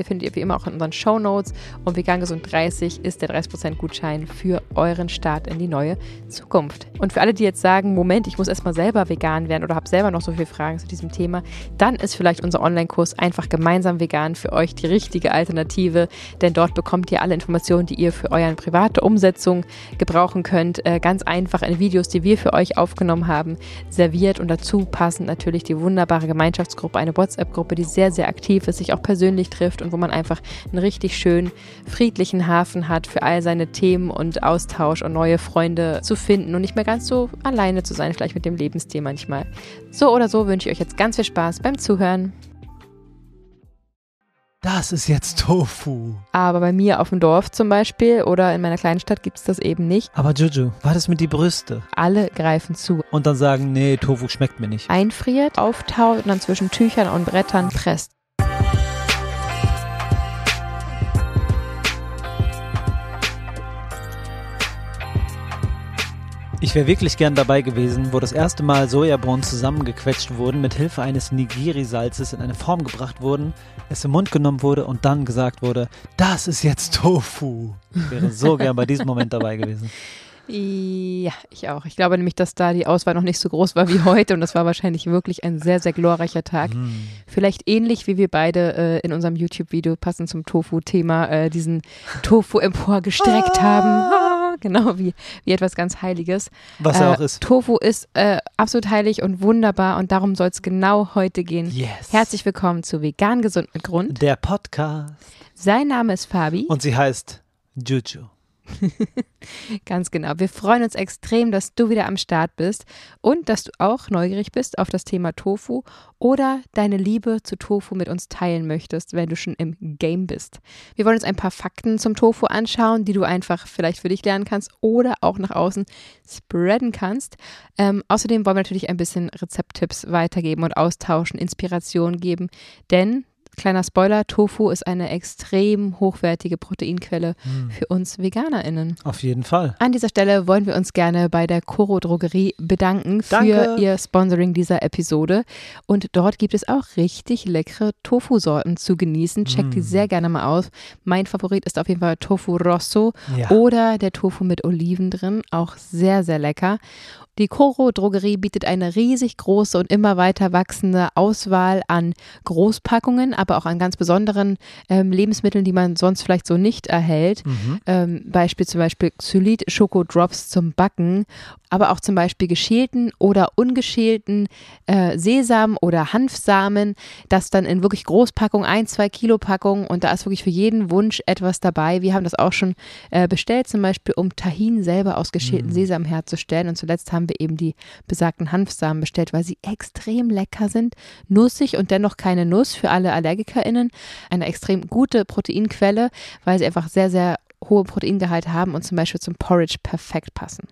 Webseite, findet ihr wie immer auch in unseren Show Notes. Und Vegan Gesund 30 ist der 30% Gutschein für euren Start in die neue Zukunft. Und für alle, die jetzt sagen, Moment, ich muss erstmal selber vegan werden oder habe selber noch so viele Fragen zu diesem Thema, dann ist vielleicht unser Online-Kurs einfach gemeinsam vegan für euch die richtige Alternative. Denn dort bekommt ihr alle Informationen, die ihr für eure private Umsetzung gebrauchen könnt. Äh, ganz einfach in Videos, die wir für euch aufgenommen haben, serviert und dazu passend natürlich die wunderbare Gemeinschaftsgruppe, eine WhatsApp-Gruppe, die sehr, sehr aktiv ist, sich auch persönlich trifft und wo man einfach einen richtig schönen, friedlichen Hafen hat für all seine Themen und Austausch und neue Freunde zu finden und nicht mehr ganz so alleine zu sein, vielleicht mit dem Lebensstil manchmal. So oder so wünsche ich euch jetzt ganz viel Spaß beim Zuhören. Das ist jetzt Tofu. Aber bei mir auf dem Dorf zum Beispiel oder in meiner kleinen Stadt gibt es das eben nicht. Aber Juju, war das mit die Brüste? Alle greifen zu. Und dann sagen, nee, Tofu schmeckt mir nicht. Einfriert, auftaut und dann zwischen Tüchern und Brettern presst. Ich wäre wirklich gern dabei gewesen, wo das erste Mal Sojabohnen zusammengequetscht wurden, mit Hilfe eines Nigiri-Salzes in eine Form gebracht wurden, es im Mund genommen wurde und dann gesagt wurde, das ist jetzt Tofu. Ich wäre so gern bei diesem Moment dabei gewesen. Ja, ich auch. Ich glaube nämlich, dass da die Auswahl noch nicht so groß war wie heute und das war wahrscheinlich wirklich ein sehr, sehr glorreicher Tag. Mm. Vielleicht ähnlich wie wir beide äh, in unserem YouTube-Video passend zum Tofu-Thema äh, diesen Tofu emporgestreckt ah. haben genau wie, wie etwas ganz Heiliges. Was er äh, auch ist. Tofu ist äh, absolut heilig und wunderbar und darum soll es genau heute gehen. Yes. Herzlich willkommen zu Vegan Gesund mit Grund. Der Podcast. Sein Name ist Fabi. Und sie heißt Juju. Ganz genau. Wir freuen uns extrem, dass du wieder am Start bist und dass du auch neugierig bist auf das Thema Tofu oder deine Liebe zu Tofu mit uns teilen möchtest, wenn du schon im Game bist. Wir wollen uns ein paar Fakten zum Tofu anschauen, die du einfach vielleicht für dich lernen kannst oder auch nach außen spreaden kannst. Ähm, außerdem wollen wir natürlich ein bisschen Rezepttipps weitergeben und austauschen, Inspiration geben, denn kleiner Spoiler, Tofu ist eine extrem hochwertige Proteinquelle hm. für uns VeganerInnen. Auf jeden Fall. An dieser Stelle wollen wir uns gerne bei der Coro Drogerie bedanken Danke. für ihr Sponsoring dieser Episode. Und dort gibt es auch richtig leckere Tofu-Sorten zu genießen. Checkt hm. die sehr gerne mal aus. Mein Favorit ist auf jeden Fall Tofu Rosso ja. oder der Tofu mit Oliven drin. Auch sehr, sehr lecker. Die Coro Drogerie bietet eine riesig große und immer weiter wachsende Auswahl an Großpackungen, aber auch an ganz besonderen ähm, Lebensmitteln, die man sonst vielleicht so nicht erhält. Mhm. Ähm, Beispiel zum Beispiel Xylit Schoko Drops zum Backen aber auch zum Beispiel geschälten oder ungeschälten äh, Sesam oder Hanfsamen, das dann in wirklich Großpackung, ein, zwei Kilo Packung und da ist wirklich für jeden Wunsch etwas dabei. Wir haben das auch schon äh, bestellt, zum Beispiel um Tahin selber aus geschälten mm. Sesam herzustellen und zuletzt haben wir eben die besagten Hanfsamen bestellt, weil sie extrem lecker sind, nussig und dennoch keine Nuss für alle AllergikerInnen. Eine extrem gute Proteinquelle, weil sie einfach sehr, sehr hohe Proteingehalt haben und zum Beispiel zum Porridge perfekt passen.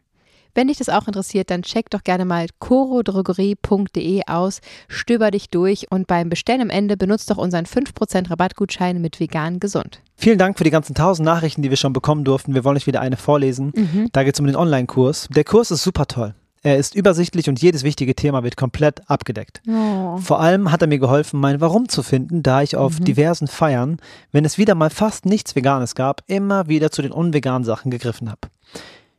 Wenn dich das auch interessiert, dann check doch gerne mal corodrogerie.de aus, stöber dich durch und beim Bestellen am Ende benutzt doch unseren 5% Rabattgutschein mit vegan gesund. Vielen Dank für die ganzen tausend Nachrichten, die wir schon bekommen durften. Wir wollen euch wieder eine vorlesen. Mhm. Da geht es um den Online-Kurs. Der Kurs ist super toll. Er ist übersichtlich und jedes wichtige Thema wird komplett abgedeckt. Oh. Vor allem hat er mir geholfen, mein Warum zu finden, da ich auf mhm. diversen Feiern, wenn es wieder mal fast nichts Veganes gab, immer wieder zu den unveganen Sachen gegriffen habe.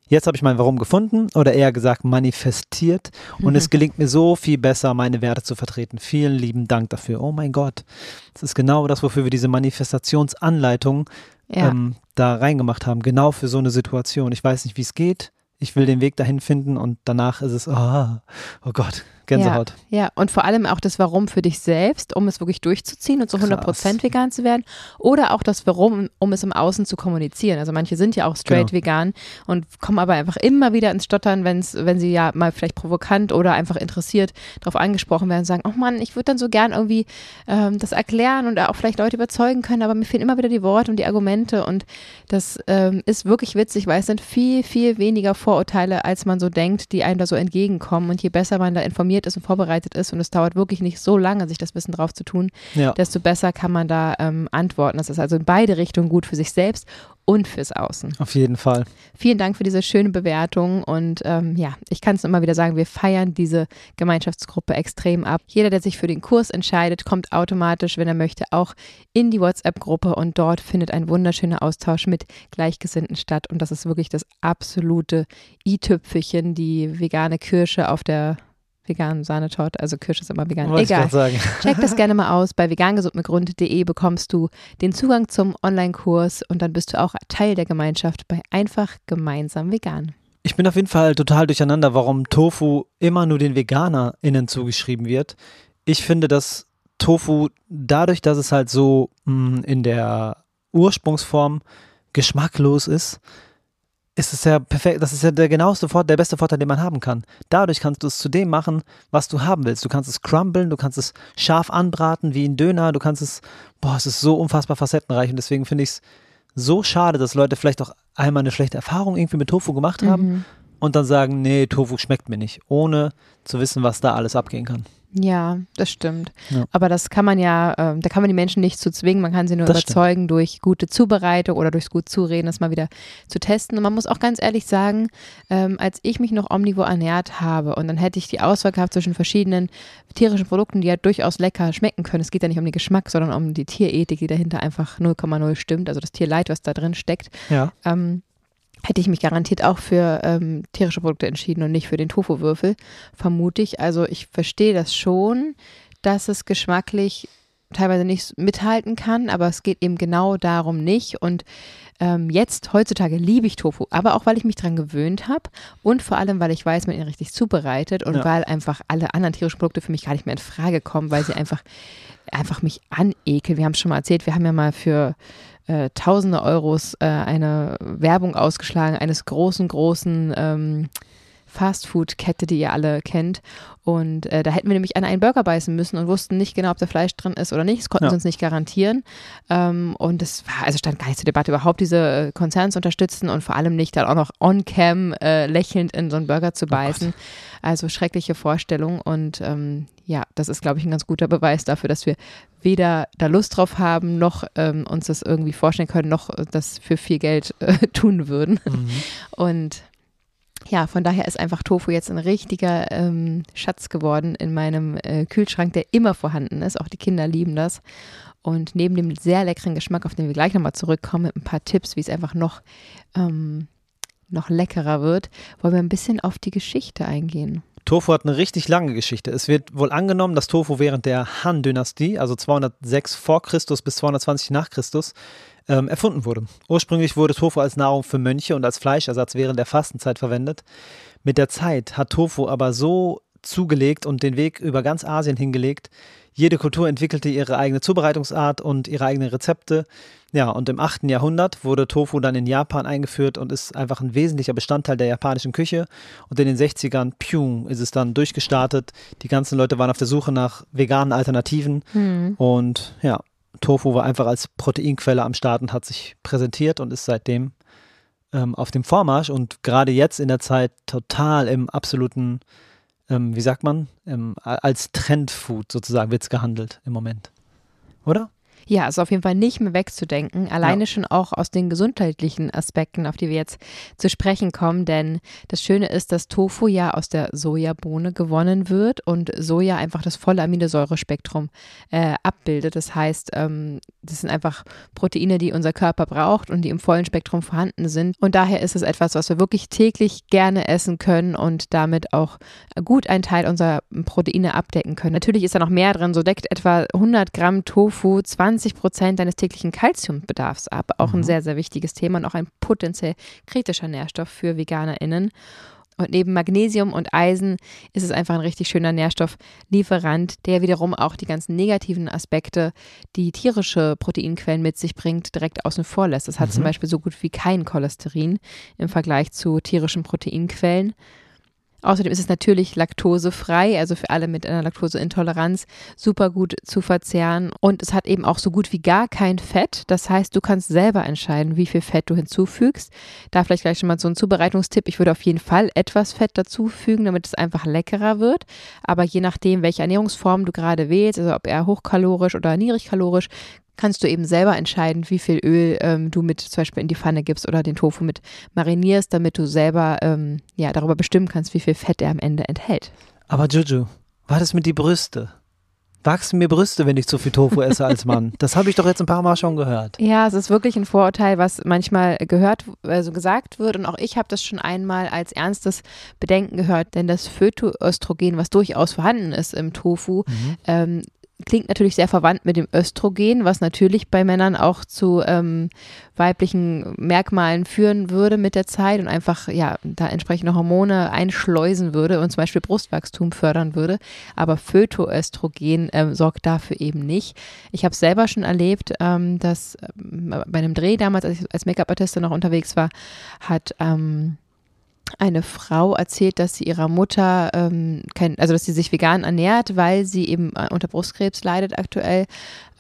Jetzt habe ich mein Warum gefunden oder eher gesagt manifestiert und mhm. es gelingt mir so viel besser, meine Werte zu vertreten. Vielen lieben Dank dafür. Oh mein Gott, das ist genau das, wofür wir diese Manifestationsanleitung ja. ähm, da reingemacht haben. Genau für so eine Situation. Ich weiß nicht, wie es geht. Ich will den Weg dahin finden und danach ist es, oh, oh Gott, Gänsehaut. Ja, ja, und vor allem auch das Warum für dich selbst, um es wirklich durchzuziehen und zu 100% Krass. vegan zu werden. Oder auch das Warum, um es im Außen zu kommunizieren. Also manche sind ja auch straight genau. vegan und kommen aber einfach immer wieder ins Stottern, wenn's, wenn sie ja mal vielleicht provokant oder einfach interessiert darauf angesprochen werden und sagen, oh Mann, ich würde dann so gern irgendwie ähm, das erklären und auch vielleicht Leute überzeugen können, aber mir fehlen immer wieder die Worte und die Argumente und das ähm, ist wirklich witzig, weil es sind viel, viel weniger Vorurteile, als man so denkt, die einem da so entgegenkommen und je besser man da informiert informiert ist und vorbereitet ist und es dauert wirklich nicht so lange, sich das Wissen drauf zu tun, ja. desto besser kann man da ähm, antworten. Das ist also in beide Richtungen gut für sich selbst und fürs Außen. Auf jeden Fall. Vielen Dank für diese schöne Bewertung und ähm, ja, ich kann es immer wieder sagen, wir feiern diese Gemeinschaftsgruppe extrem ab. Jeder, der sich für den Kurs entscheidet, kommt automatisch, wenn er möchte, auch in die WhatsApp-Gruppe und dort findet ein wunderschöner Austausch mit Gleichgesinnten statt und das ist wirklich das absolute i-Tüpfelchen, die vegane Kirsche auf der veganen Sahnetorte, also Kirsche ist immer vegan. Was Egal. Check das gerne mal aus. Bei vegangesundmitgrund.de bekommst du den Zugang zum Online-Kurs und dann bist du auch Teil der Gemeinschaft bei Einfach Gemeinsam Vegan. Ich bin auf jeden Fall total durcheinander, warum Tofu immer nur den VeganerInnen zugeschrieben wird. Ich finde, dass Tofu dadurch, dass es halt so mh, mm, in der Ursprungsform geschmacklos ist, ist es ja perfekt, das ist ja der genaueste Vorteil, der beste Vorteil, den man haben kann. Dadurch kannst du es zu dem machen, was du haben willst. Du kannst es crumblen, du kannst es scharf anbraten wie ein Döner, du kannst es, boah, es ist so unfassbar facettenreich und deswegen finde ich es so schade, dass Leute vielleicht auch einmal eine schlechte Erfahrung irgendwie mit Tofu gemacht haben mhm. Und dann sagen, nee, Tofu schmeckt mir nicht, ohne zu wissen, was da alles abgehen kann. Ja, das stimmt. Ja. Aber das kann man ja, äh, da kann man die Menschen nicht zu zwingen, man kann sie nur das überzeugen stimmt. durch gute Zubereitung oder durchs gut Zureden, das mal wieder zu testen. Und man muss auch ganz ehrlich sagen, ähm, als ich mich noch omnivor ernährt habe und dann hätte ich die Auswahl gehabt zwischen verschiedenen tierischen Produkten, die ja durchaus lecker schmecken können. Es geht ja nicht um den Geschmack, sondern um die Tierethik, die dahinter einfach 0,0 stimmt, also das Tierleid, was da drin steckt. Ja. Ähm, hätte ich mich garantiert auch für ähm, tierische Produkte entschieden und nicht für den Tofu-Würfel, vermute ich. Also ich verstehe das schon, dass es geschmacklich teilweise nicht mithalten kann, aber es geht eben genau darum nicht. Und ähm, jetzt, heutzutage, liebe ich Tofu, aber auch, weil ich mich daran gewöhnt habe und vor allem, weil ich weiß, man ihn richtig zubereitet und ja. weil einfach alle anderen tierischen Produkte für mich gar nicht mehr in Frage kommen, weil sie einfach, einfach mich anekeln. Wir haben es schon mal erzählt, wir haben ja mal für äh, tausende Euros äh, eine Werbung ausgeschlagen eines großen, großen ähm, Fastfood-Kette, die ihr alle kennt. Und äh, da hätten wir nämlich an einen Burger beißen müssen und wussten nicht genau, ob da Fleisch drin ist oder nicht. Das konnten ja. sie uns nicht garantieren. Ähm, und es war, also stand gar nicht zur Debatte, überhaupt diese äh, Konzerne zu unterstützen und vor allem nicht dann auch noch on-cam äh, lächelnd in so einen Burger zu oh beißen. Oh also schreckliche Vorstellung. Und ähm, ja, das ist, glaube ich, ein ganz guter Beweis dafür, dass wir weder da Lust drauf haben, noch ähm, uns das irgendwie vorstellen können, noch das für viel Geld äh, tun würden. Mhm. Und ja, von daher ist einfach Tofu jetzt ein richtiger ähm, Schatz geworden in meinem äh, Kühlschrank, der immer vorhanden ist. Auch die Kinder lieben das. Und neben dem sehr leckeren Geschmack, auf den wir gleich nochmal zurückkommen, mit ein paar Tipps, wie es einfach noch, ähm, noch leckerer wird, wollen wir ein bisschen auf die Geschichte eingehen. Tofu hat eine richtig lange Geschichte. Es wird wohl angenommen, dass Tofu während der Han-Dynastie, also 206 vor Christus bis 220 nach Christus, ähm, erfunden wurde. Ursprünglich wurde Tofu als Nahrung für Mönche und als Fleischersatz während der Fastenzeit verwendet. Mit der Zeit hat Tofu aber so zugelegt und den Weg über ganz Asien hingelegt. Jede Kultur entwickelte ihre eigene Zubereitungsart und ihre eigenen Rezepte. Ja, und im 8. Jahrhundert wurde Tofu dann in Japan eingeführt und ist einfach ein wesentlicher Bestandteil der japanischen Küche. Und in den 60ern, pium, ist es dann durchgestartet. Die ganzen Leute waren auf der Suche nach veganen Alternativen. Mhm. Und ja, Tofu war einfach als Proteinquelle am Start und hat sich präsentiert und ist seitdem ähm, auf dem Vormarsch und gerade jetzt in der Zeit total im absoluten, ähm, wie sagt man, ähm, als Trendfood sozusagen wird es gehandelt im Moment. Oder? Ja, ist auf jeden Fall nicht mehr wegzudenken. Alleine ja. schon auch aus den gesundheitlichen Aspekten, auf die wir jetzt zu sprechen kommen. Denn das Schöne ist, dass Tofu ja aus der Sojabohne gewonnen wird und Soja einfach das volle Aminosäurespektrum äh, abbildet. Das heißt, ähm, das sind einfach Proteine, die unser Körper braucht und die im vollen Spektrum vorhanden sind. Und daher ist es etwas, was wir wirklich täglich gerne essen können und damit auch gut einen Teil unserer Proteine abdecken können. Natürlich ist da noch mehr drin. So deckt etwa 100 Gramm Tofu 20 20 Prozent deines täglichen Kalziumbedarfs ab. Auch mhm. ein sehr, sehr wichtiges Thema und auch ein potenziell kritischer Nährstoff für VeganerInnen. Und neben Magnesium und Eisen ist es einfach ein richtig schöner Nährstofflieferant, der wiederum auch die ganzen negativen Aspekte, die tierische Proteinquellen mit sich bringt, direkt außen vor lässt. Das hat mhm. zum Beispiel so gut wie kein Cholesterin im Vergleich zu tierischen Proteinquellen. Außerdem ist es natürlich laktosefrei, also für alle mit einer Laktoseintoleranz super gut zu verzehren. Und es hat eben auch so gut wie gar kein Fett. Das heißt, du kannst selber entscheiden, wie viel Fett du hinzufügst. Da vielleicht gleich schon mal so ein Zubereitungstipp. Ich würde auf jeden Fall etwas Fett dazufügen, damit es einfach leckerer wird. Aber je nachdem, welche Ernährungsform du gerade wählst, also ob eher hochkalorisch oder niedrigkalorisch, kannst du eben selber entscheiden, wie viel Öl ähm, du mit zum Beispiel in die Pfanne gibst oder den Tofu mit marinierst, damit du selber ähm, ja darüber bestimmen kannst, wie viel Fett er am Ende enthält. Aber Juju, war das mit die Brüste? Wachsen mir Brüste, wenn ich zu viel Tofu esse als Mann? Das habe ich doch jetzt ein paar Mal schon gehört. Ja, es ist wirklich ein Vorurteil, was manchmal gehört, also gesagt wird. Und auch ich habe das schon einmal als ernstes Bedenken gehört, denn das Phytoöstrogen, was durchaus vorhanden ist im Tofu, mhm. ähm, klingt natürlich sehr verwandt mit dem Östrogen, was natürlich bei Männern auch zu ähm, weiblichen Merkmalen führen würde mit der Zeit und einfach ja da entsprechende Hormone einschleusen würde und zum Beispiel Brustwachstum fördern würde. Aber Phytoöstrogen ähm, sorgt dafür eben nicht. Ich habe selber schon erlebt, ähm, dass ähm, bei einem Dreh damals, als ich als Make-up-Artistin noch unterwegs war, hat ähm, eine Frau erzählt, dass sie ihrer Mutter, ähm, kein, also dass sie sich vegan ernährt, weil sie eben äh, unter Brustkrebs leidet aktuell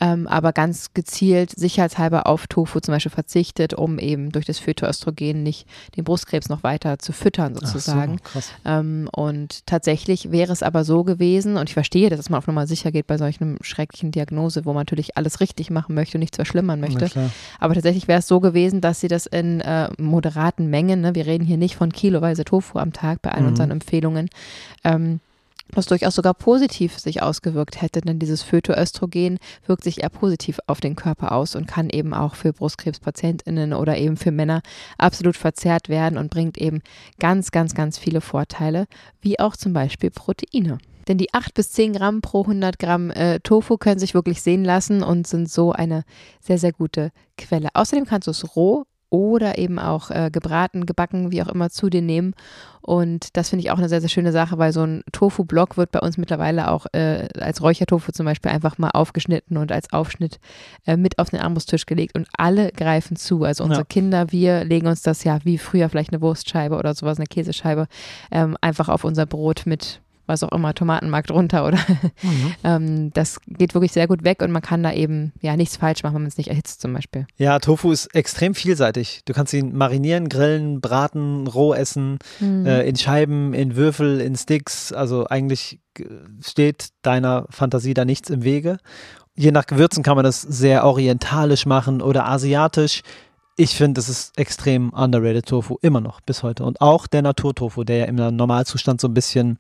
ähm, aber ganz gezielt sicherheitshalber auf Tofu zum Beispiel verzichtet, um eben durch das Phytoöstrogen nicht den Brustkrebs noch weiter zu füttern sozusagen. So, ähm, und tatsächlich wäre es aber so gewesen, und ich verstehe, dass man auf Nummer sicher geht bei solchen schrecklichen Diagnose, wo man natürlich alles richtig machen möchte und nichts verschlimmern möchte. Aber tatsächlich wäre es so gewesen, dass sie das in äh, moderaten Mengen, ne, wir reden hier nicht von kiloweise Tofu am Tag bei allen mhm. unseren Empfehlungen, ähm, was durchaus sogar positiv sich ausgewirkt hätte, denn dieses Phytoöstrogen wirkt sich eher positiv auf den Körper aus und kann eben auch für Brustkrebspatientinnen oder eben für Männer absolut verzehrt werden und bringt eben ganz, ganz, ganz viele Vorteile, wie auch zum Beispiel Proteine. Denn die 8 bis 10 Gramm pro 100 Gramm äh, Tofu können sich wirklich sehen lassen und sind so eine sehr, sehr gute Quelle. Außerdem kannst du es roh oder eben auch äh, gebraten, gebacken, wie auch immer zu dir nehmen. Und das finde ich auch eine sehr, sehr schöne Sache, weil so ein Tofu-Block wird bei uns mittlerweile auch äh, als Räuchertofu zum Beispiel einfach mal aufgeschnitten und als Aufschnitt äh, mit auf den Armbrusttisch gelegt und alle greifen zu. Also unsere ja. Kinder, wir legen uns das ja wie früher vielleicht eine Wurstscheibe oder sowas, eine Käsescheibe, ähm, einfach auf unser Brot mit was auch immer, Tomatenmark drunter oder mhm. ähm, das geht wirklich sehr gut weg und man kann da eben ja nichts falsch machen, wenn man es nicht erhitzt zum Beispiel. Ja, Tofu ist extrem vielseitig. Du kannst ihn marinieren, grillen, braten, roh essen, mhm. äh, in Scheiben, in Würfel, in Sticks. Also eigentlich steht deiner Fantasie da nichts im Wege. Je nach Gewürzen kann man das sehr orientalisch machen oder asiatisch. Ich finde, es ist extrem underrated Tofu, immer noch bis heute. Und auch der Naturtofu, der ja im Normalzustand so ein bisschen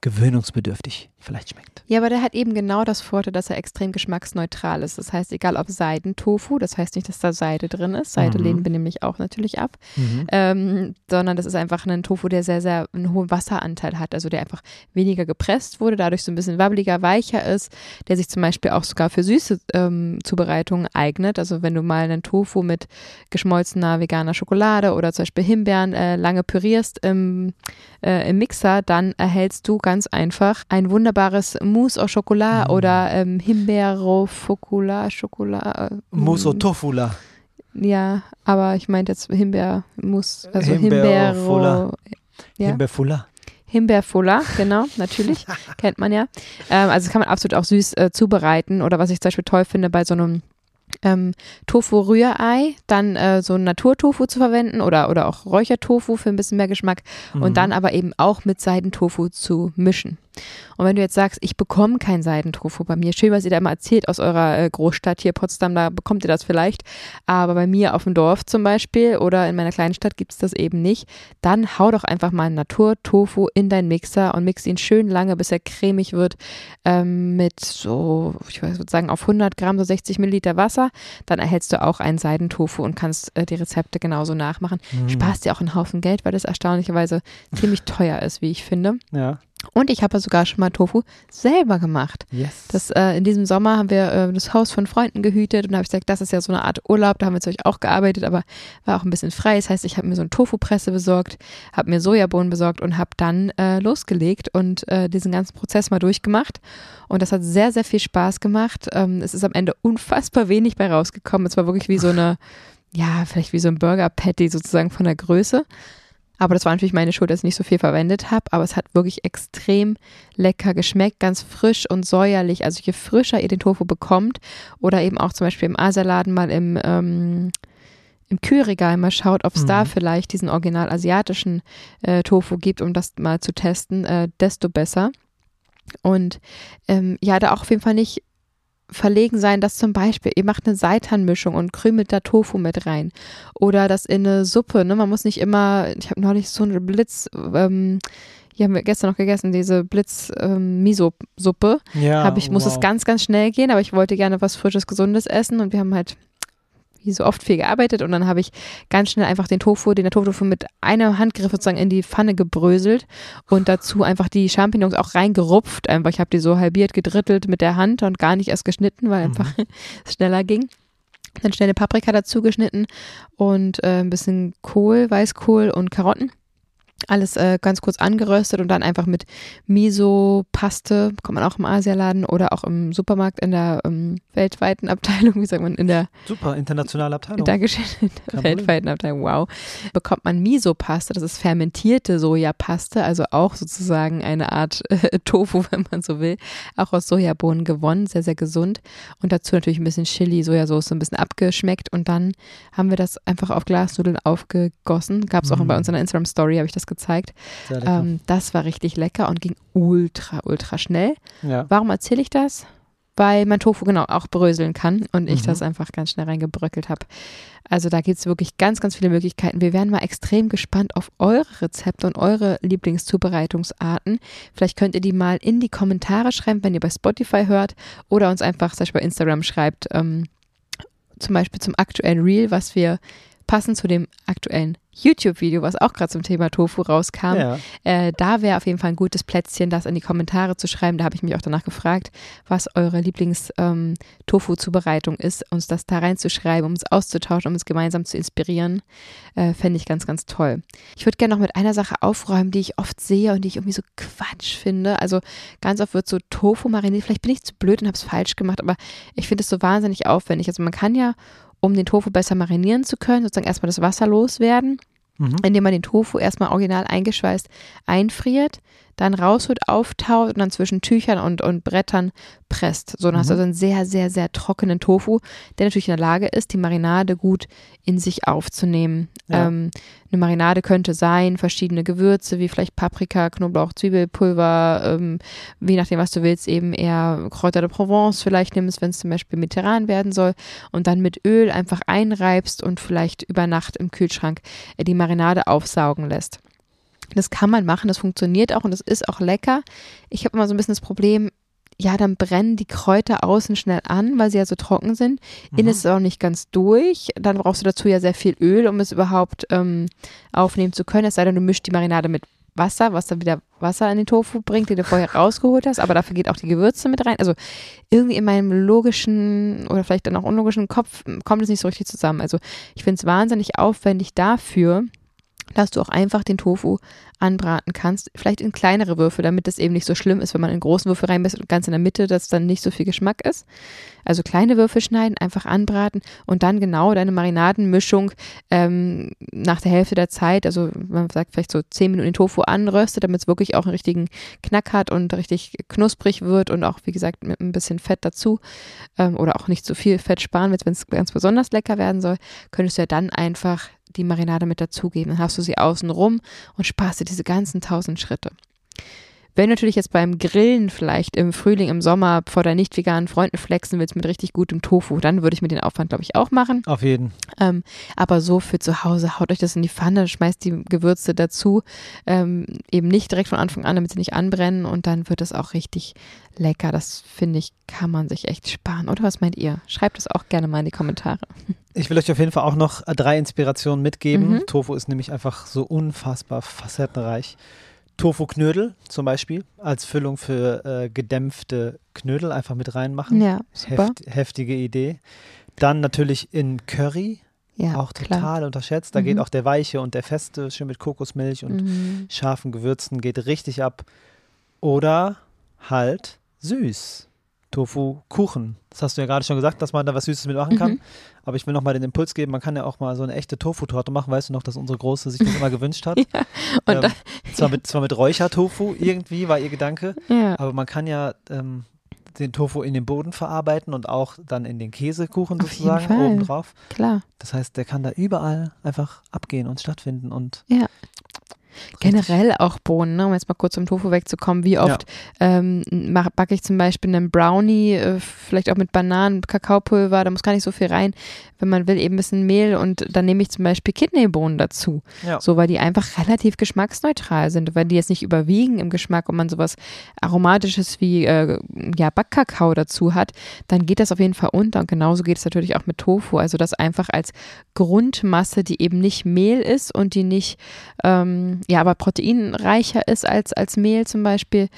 gewöhnungsbedürftig vielleicht schmeckt. Ja, aber der hat eben genau das Vorteil, dass er extrem geschmacksneutral ist. Das heißt, egal ob Seidentofu, das heißt nicht, dass da Seide drin ist. Seide mhm. lehnen wir nämlich auch natürlich ab. Mhm. Ähm, sondern das ist einfach ein Tofu, der sehr, sehr einen hohen Wasseranteil hat. Also der einfach weniger gepresst wurde, dadurch so ein bisschen wabbeliger, weicher ist, der sich zum Beispiel auch sogar für süße ähm, Zubereitungen eignet. Also wenn du mal einen Tofu mit geschmolzener veganer Schokolade oder zum Beispiel Himbeeren äh, lange pürierst im, äh, im Mixer, dann erhältst du ganz einfach ein wunderbares Mousse au Chocolat mm. oder ähm, Himbeero Focula Chocolat. Äh, Mousse au Tofula. Ja, aber ich meinte jetzt Himbeermousse, also Himbeero. Ja. Himbeerfula. Himbeerfuller, genau, natürlich, kennt man ja. Ähm, also das kann man absolut auch süß äh, zubereiten oder was ich zum Beispiel toll finde bei so einem ähm, Tofu-Rührei, dann äh, so ein Naturtofu zu verwenden oder, oder auch Räuchertofu für ein bisschen mehr Geschmack mhm. und dann aber eben auch mit Seidentofu zu mischen. Und wenn du jetzt sagst, ich bekomme kein Seidentofu bei mir, schön, was ihr da immer erzählt aus eurer äh, Großstadt hier Potsdam, da bekommt ihr das vielleicht, aber bei mir auf dem Dorf zum Beispiel oder in meiner kleinen Stadt gibt es das eben nicht, dann hau doch einfach mal Natur-Tofu in deinen Mixer und mix ihn schön lange, bis er cremig wird, ähm, mit so, ich würde sagen, auf 100 Gramm, so 60 Milliliter Wasser. Dann erhältst du auch einen Seidentofu und kannst äh, die Rezepte genauso nachmachen. Mhm. Sparst dir auch einen Haufen Geld, weil das erstaunlicherweise ziemlich teuer ist, wie ich finde. Ja. Und ich habe sogar schon mal Tofu selber gemacht. Yes. Das, äh, in diesem Sommer haben wir äh, das Haus von Freunden gehütet und da habe ich gesagt, das ist ja so eine Art Urlaub, da haben wir natürlich auch gearbeitet, aber war auch ein bisschen frei. Das heißt, ich habe mir so eine Tofu-Presse besorgt, habe mir Sojabohnen besorgt und habe dann äh, losgelegt und äh, diesen ganzen Prozess mal durchgemacht. Und das hat sehr, sehr viel Spaß gemacht. Ähm, es ist am Ende unfassbar wenig bei rausgekommen. Es war wirklich wie so eine, ja, vielleicht wie so ein Burger-Patty sozusagen von der Größe. Aber das war natürlich meine Schuld, dass ich nicht so viel verwendet habe. Aber es hat wirklich extrem lecker geschmeckt, ganz frisch und säuerlich. Also je frischer ihr den Tofu bekommt oder eben auch zum Beispiel im Asialaden mal im, ähm, im Kühlregal mal schaut, ob es mhm. da vielleicht diesen original asiatischen äh, Tofu gibt, um das mal zu testen, äh, desto besser. Und ähm, ja, da auch auf jeden Fall nicht verlegen sein, dass zum Beispiel ihr macht eine Seitanmischung und krümelt da Tofu mit rein oder das in eine Suppe. Ne? Man muss nicht immer, ich habe neulich so eine Blitz, ähm, die haben wir gestern noch gegessen, diese Blitz-Miso-Suppe. Ähm, ja, hab ich, muss es ganz, ganz schnell gehen, aber ich wollte gerne was Frisches, Gesundes essen und wir haben halt wie so oft viel gearbeitet und dann habe ich ganz schnell einfach den Tofu, den Tofu mit einem Handgriff sozusagen in die Pfanne gebröselt und dazu einfach die Champignons auch reingerupft. Einfach, ich habe die so halbiert, gedrittelt mit der Hand und gar nicht erst geschnitten, weil einfach mhm. es schneller ging. Dann schnell eine Paprika dazu geschnitten und äh, ein bisschen Kohl, Weißkohl und Karotten alles äh, ganz kurz angeröstet und dann einfach mit Miso-Paste, bekommt man auch im Asialaden oder auch im Supermarkt in der ähm, weltweiten Abteilung, wie sagt man, in der Super, internationale Abteilung. Dankeschön, in der weltweiten Abteilung, wow, bekommt man Miso-Paste, das ist fermentierte Sojapaste, also auch sozusagen eine Art äh, Tofu, wenn man so will, auch aus Sojabohnen gewonnen, sehr, sehr gesund und dazu natürlich ein bisschen Chili, Sojasauce, ein bisschen abgeschmeckt und dann haben wir das einfach auf Glasnudeln aufgegossen, gab es auch mm. bei uns in der Instagram-Story, habe ich das gezeigt. Ähm, das war richtig lecker und ging ultra, ultra schnell. Ja. Warum erzähle ich das? Weil mein Tofu genau auch bröseln kann und ich mhm. das einfach ganz schnell reingebröckelt habe. Also da gibt es wirklich ganz, ganz viele Möglichkeiten. Wir wären mal extrem gespannt auf eure Rezepte und eure Lieblingszubereitungsarten. Vielleicht könnt ihr die mal in die Kommentare schreiben, wenn ihr bei Spotify hört oder uns einfach zum Beispiel bei Instagram schreibt. Ähm, zum Beispiel zum aktuellen Reel, was wir passend zu dem aktuellen YouTube-Video, was auch gerade zum Thema Tofu rauskam. Ja. Äh, da wäre auf jeden Fall ein gutes Plätzchen, das in die Kommentare zu schreiben. Da habe ich mich auch danach gefragt, was eure Lieblings-Tofu-Zubereitung ähm, ist, uns das da reinzuschreiben, um es auszutauschen, um es gemeinsam zu inspirieren. Äh, Fände ich ganz, ganz toll. Ich würde gerne noch mit einer Sache aufräumen, die ich oft sehe und die ich irgendwie so Quatsch finde. Also ganz oft wird so Tofu mariniert. Vielleicht bin ich zu blöd und habe es falsch gemacht, aber ich finde es so wahnsinnig aufwendig. Also man kann ja um den Tofu besser marinieren zu können, sozusagen erstmal das Wasser loswerden, mhm. indem man den Tofu erstmal original eingeschweißt einfriert, dann rausholt, auftaut und dann zwischen Tüchern und, und Brettern presst. So, dann mhm. hast du also einen sehr, sehr, sehr trockenen Tofu, der natürlich in der Lage ist, die Marinade gut in sich aufzunehmen. Ja. Ähm, eine Marinade könnte sein, verschiedene Gewürze, wie vielleicht Paprika, Knoblauch, Zwiebelpulver, ähm, je nachdem, was du willst, eben eher Kräuter de Provence vielleicht nimmst, wenn es zum Beispiel mediterran werden soll und dann mit Öl einfach einreibst und vielleicht über Nacht im Kühlschrank äh, die Marinade aufsaugen lässt. Das kann man machen, das funktioniert auch und das ist auch lecker. Ich habe immer so ein bisschen das Problem, ja, dann brennen die Kräuter außen schnell an, weil sie ja so trocken sind. Mhm. Innen ist es auch nicht ganz durch. Dann brauchst du dazu ja sehr viel Öl, um es überhaupt ähm, aufnehmen zu können. Es sei denn, du mischst die Marinade mit Wasser, was dann wieder Wasser in den Tofu bringt, den du vorher rausgeholt hast, aber dafür geht auch die Gewürze mit rein. Also irgendwie in meinem logischen oder vielleicht dann auch unlogischen Kopf kommt es nicht so richtig zusammen. Also ich finde es wahnsinnig aufwendig dafür, dass du auch einfach den Tofu anbraten kannst, vielleicht in kleinere Würfel, damit es eben nicht so schlimm ist, wenn man in großen Würfel reinbisst und ganz in der Mitte, dass dann nicht so viel Geschmack ist. Also kleine Würfel schneiden, einfach anbraten und dann genau deine Marinadenmischung ähm, nach der Hälfte der Zeit, also man sagt vielleicht so zehn Minuten den Tofu anröstet, damit es wirklich auch einen richtigen Knack hat und richtig knusprig wird und auch, wie gesagt, mit ein bisschen Fett dazu ähm, oder auch nicht zu viel Fett sparen, wenn es ganz besonders lecker werden soll, könntest du ja dann einfach die Marinade mit dazugeben. Dann hast du sie außen rum und sparst dir diese ganzen tausend Schritte. Wenn du natürlich jetzt beim Grillen vielleicht im Frühling, im Sommer vor deinen nicht veganen Freunden flexen willst mit richtig gutem Tofu, dann würde ich mir den Aufwand, glaube ich, auch machen. Auf jeden. Ähm, aber so für zu Hause, haut euch das in die Pfanne, schmeißt die Gewürze dazu, ähm, eben nicht direkt von Anfang an, damit sie nicht anbrennen und dann wird es auch richtig lecker. Das finde ich, kann man sich echt sparen. Oder was meint ihr? Schreibt es auch gerne mal in die Kommentare. Ich will euch auf jeden Fall auch noch drei Inspirationen mitgeben. Mhm. Tofu ist nämlich einfach so unfassbar facettenreich. Tofu-Knödel zum Beispiel als Füllung für äh, gedämpfte Knödel einfach mit reinmachen. Ja, super. Heft, heftige Idee. Dann natürlich in Curry. Ja, auch total klar. unterschätzt. Da mhm. geht auch der weiche und der feste, schön mit Kokosmilch und mhm. scharfen Gewürzen, geht richtig ab. Oder halt süß. Tofu-Kuchen. Das hast du ja gerade schon gesagt, dass man da was Süßes mitmachen kann. Mhm. Aber ich will nochmal den Impuls geben, man kann ja auch mal so eine echte Tofu-Torte machen. Weißt du noch, dass unsere Große sich das immer gewünscht hat? ja. Und ähm, zwar, mit, zwar mit Räuchertofu irgendwie war ihr Gedanke. Ja. Aber man kann ja ähm, den Tofu in den Boden verarbeiten und auch dann in den Käsekuchen Auf sozusagen obendrauf. Klar. Das heißt, der kann da überall einfach abgehen und stattfinden und ja. Generell auch Bohnen, ne? um jetzt mal kurz zum Tofu wegzukommen. Wie oft ja. ähm, backe ich zum Beispiel einen Brownie, äh, vielleicht auch mit Bananen, Kakaopulver, da muss gar nicht so viel rein. Wenn man will, eben ein bisschen Mehl und dann nehme ich zum Beispiel Kidneybohnen dazu. Ja. So, weil die einfach relativ geschmacksneutral sind, weil die jetzt nicht überwiegen im Geschmack und man sowas Aromatisches wie äh, ja, Backkakao dazu hat, dann geht das auf jeden Fall unter. Und genauso geht es natürlich auch mit Tofu. Also das einfach als Grundmasse, die eben nicht Mehl ist und die nicht ähm, ja, aber proteinreicher ist als, als Mehl zum Beispiel,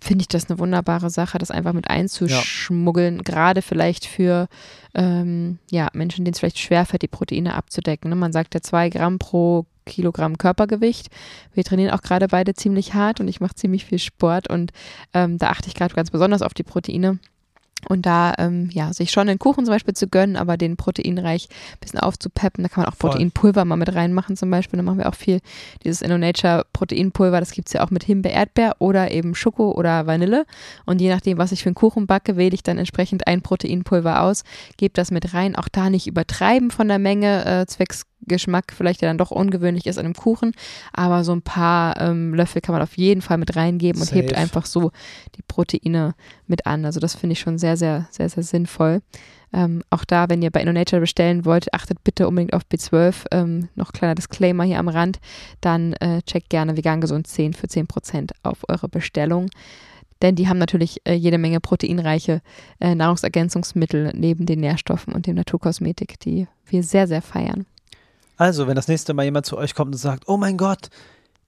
finde ich das eine wunderbare Sache, das einfach mit einzuschmuggeln, ja. gerade vielleicht für ähm, ja, Menschen, denen es vielleicht schwerfällt, die Proteine abzudecken. Ne? Man sagt ja zwei Gramm pro Kilogramm Körpergewicht. Wir trainieren auch gerade beide ziemlich hart und ich mache ziemlich viel Sport und ähm, da achte ich gerade ganz besonders auf die Proteine. Und da, ähm, ja, sich schon den Kuchen zum Beispiel zu gönnen, aber den proteinreich ein bisschen aufzupeppen. Da kann man auch Proteinpulver mal mit reinmachen zum Beispiel. Da machen wir auch viel dieses InnoNature Proteinpulver. Das gibt es ja auch mit Himbeer, Erdbeer oder eben Schoko oder Vanille. Und je nachdem, was ich für einen Kuchen backe, wähle ich dann entsprechend ein Proteinpulver aus, gebe das mit rein. Auch da nicht übertreiben von der Menge, äh, zwecks Geschmack vielleicht ja dann doch ungewöhnlich ist an einem Kuchen, aber so ein paar ähm, Löffel kann man auf jeden Fall mit reingeben und hebt einfach so die Proteine mit an. Also das finde ich schon sehr, sehr, sehr, sehr sinnvoll. Ähm, auch da, wenn ihr bei InnoNature bestellen wollt, achtet bitte unbedingt auf B12. Ähm, noch kleiner Disclaimer hier am Rand. Dann äh, checkt gerne vegan gesund 10 für 10% auf eure Bestellung. Denn die haben natürlich äh, jede Menge proteinreiche äh, Nahrungsergänzungsmittel neben den Nährstoffen und dem Naturkosmetik, die wir sehr, sehr feiern. Also, wenn das nächste Mal jemand zu euch kommt und sagt, oh mein Gott,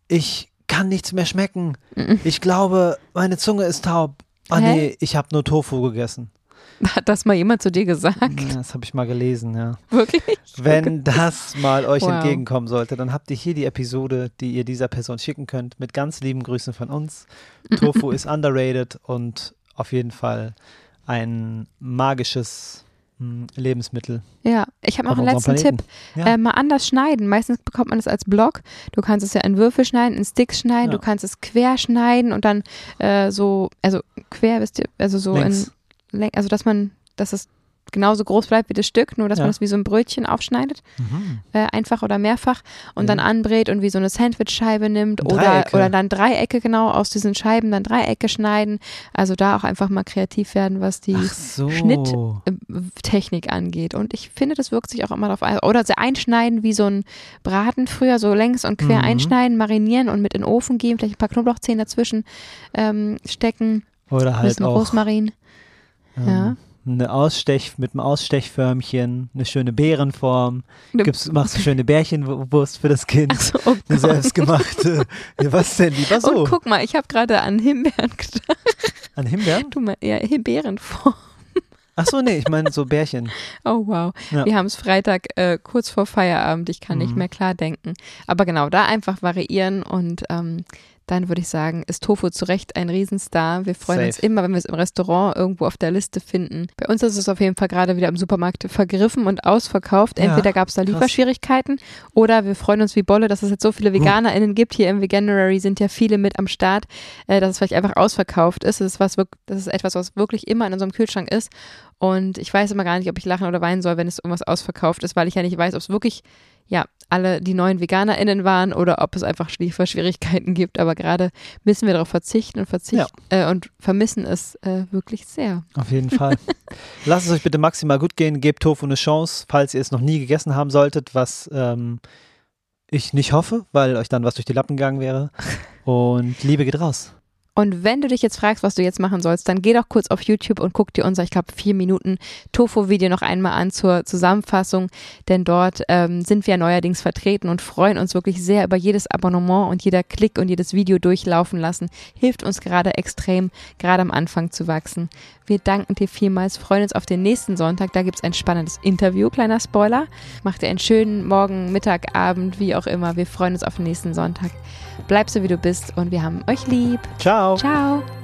ich kann nichts mehr schmecken. Ich glaube, meine Zunge ist taub. Ah Hä? nee, ich habe nur Tofu gegessen. Hat das mal jemand zu dir gesagt? Ja, das habe ich mal gelesen, ja. Wirklich? Wenn das mal euch wow. entgegenkommen sollte, dann habt ihr hier die Episode, die ihr dieser Person schicken könnt, mit ganz lieben Grüßen von uns. Tofu ist underrated und auf jeden Fall ein magisches Lebensmittel. Ja, ich habe noch einen letzten Tipp. Ja. Äh, mal anders schneiden. Meistens bekommt man es als Block. Du kannst es ja in Würfel schneiden, in Sticks schneiden, ja. du kannst es quer schneiden und dann äh, so, also quer, wisst ihr, also so Längs. in, also dass man, dass es genauso groß bleibt wie das Stück, nur dass ja. man es wie so ein Brötchen aufschneidet, mhm. äh, einfach oder mehrfach und ja. dann anbrät und wie so eine Sandwichscheibe nimmt oder, oder dann Dreiecke genau aus diesen Scheiben dann Dreiecke schneiden. Also da auch einfach mal kreativ werden, was die so. Schnitttechnik angeht. Und ich finde, das wirkt sich auch immer darauf ein. Oder sie einschneiden wie so ein Braten früher, so längs und quer mhm. einschneiden, marinieren und mit in den Ofen geben, vielleicht ein paar Knoblauchzehen dazwischen ähm, stecken. Oder halt auch Rosmarin. Ähm, ja eine Ausstech mit einem Ausstechförmchen, eine schöne Beerenform. Gibst, machst du schöne Bärchenwurst für das Kind. So, oh eine selbstgemachte. ja, was denn lieber so? Und guck mal, ich habe gerade an Himbeeren gedacht. An Himbeeren? Du mal, ja, Himbeerenform. Ach so, nee, ich meine so Bärchen. Oh wow. Ja. Wir haben es Freitag äh, kurz vor Feierabend. Ich kann mhm. nicht mehr klar denken. Aber genau, da einfach variieren und ähm, dann würde ich sagen, ist Tofu zu Recht ein Riesenstar. Wir freuen Safe. uns immer, wenn wir es im Restaurant irgendwo auf der Liste finden. Bei uns ist es auf jeden Fall gerade wieder im Supermarkt vergriffen und ausverkauft. Entweder ja, gab es da Lieferschwierigkeiten oder wir freuen uns wie Bolle, dass es jetzt so viele VeganerInnen gibt. Hier im Veganuary sind ja viele mit am Start, äh, dass es vielleicht einfach ausverkauft ist. Das ist, was, das ist etwas, was wirklich immer in unserem Kühlschrank ist Und ich weiß immer gar nicht, ob ich lachen oder weinen soll, wenn es irgendwas ausverkauft ist, weil ich ja nicht weiß, ob es wirklich ja, alle die neuen VeganerInnen waren oder ob es einfach Schwierigkeiten gibt. Aber gerade müssen wir darauf verzichten und verzichten ja. äh, und vermissen es äh, wirklich sehr. Auf jeden Fall. Lasst es euch bitte maximal gut gehen. Gebt Tofu eine Chance, falls ihr es noch nie gegessen haben solltet, was ähm, ich nicht hoffe, weil euch dann was durch die Lappen gegangen wäre. Und Liebe geht raus. Und wenn du dich jetzt fragst, was du jetzt machen sollst, dann geh doch kurz auf YouTube und guck dir unser, ich glaube, vier Minuten Tofu-Video noch einmal an zur Zusammenfassung, denn dort ähm, sind wir neuerdings vertreten und freuen uns wirklich sehr über jedes Abonnement und jeder Klick und jedes Video durchlaufen lassen. Hilft uns gerade extrem, gerade am Anfang zu wachsen. Wir danken dir vielmals, freuen uns auf den nächsten Sonntag. Da gibt es ein spannendes Interview, kleiner Spoiler. Macht dir einen schönen Morgen, Mittag, Abend, wie auch immer. Wir freuen uns auf den nächsten Sonntag. Bleib so, wie du bist und wir haben euch lieb. Ciao.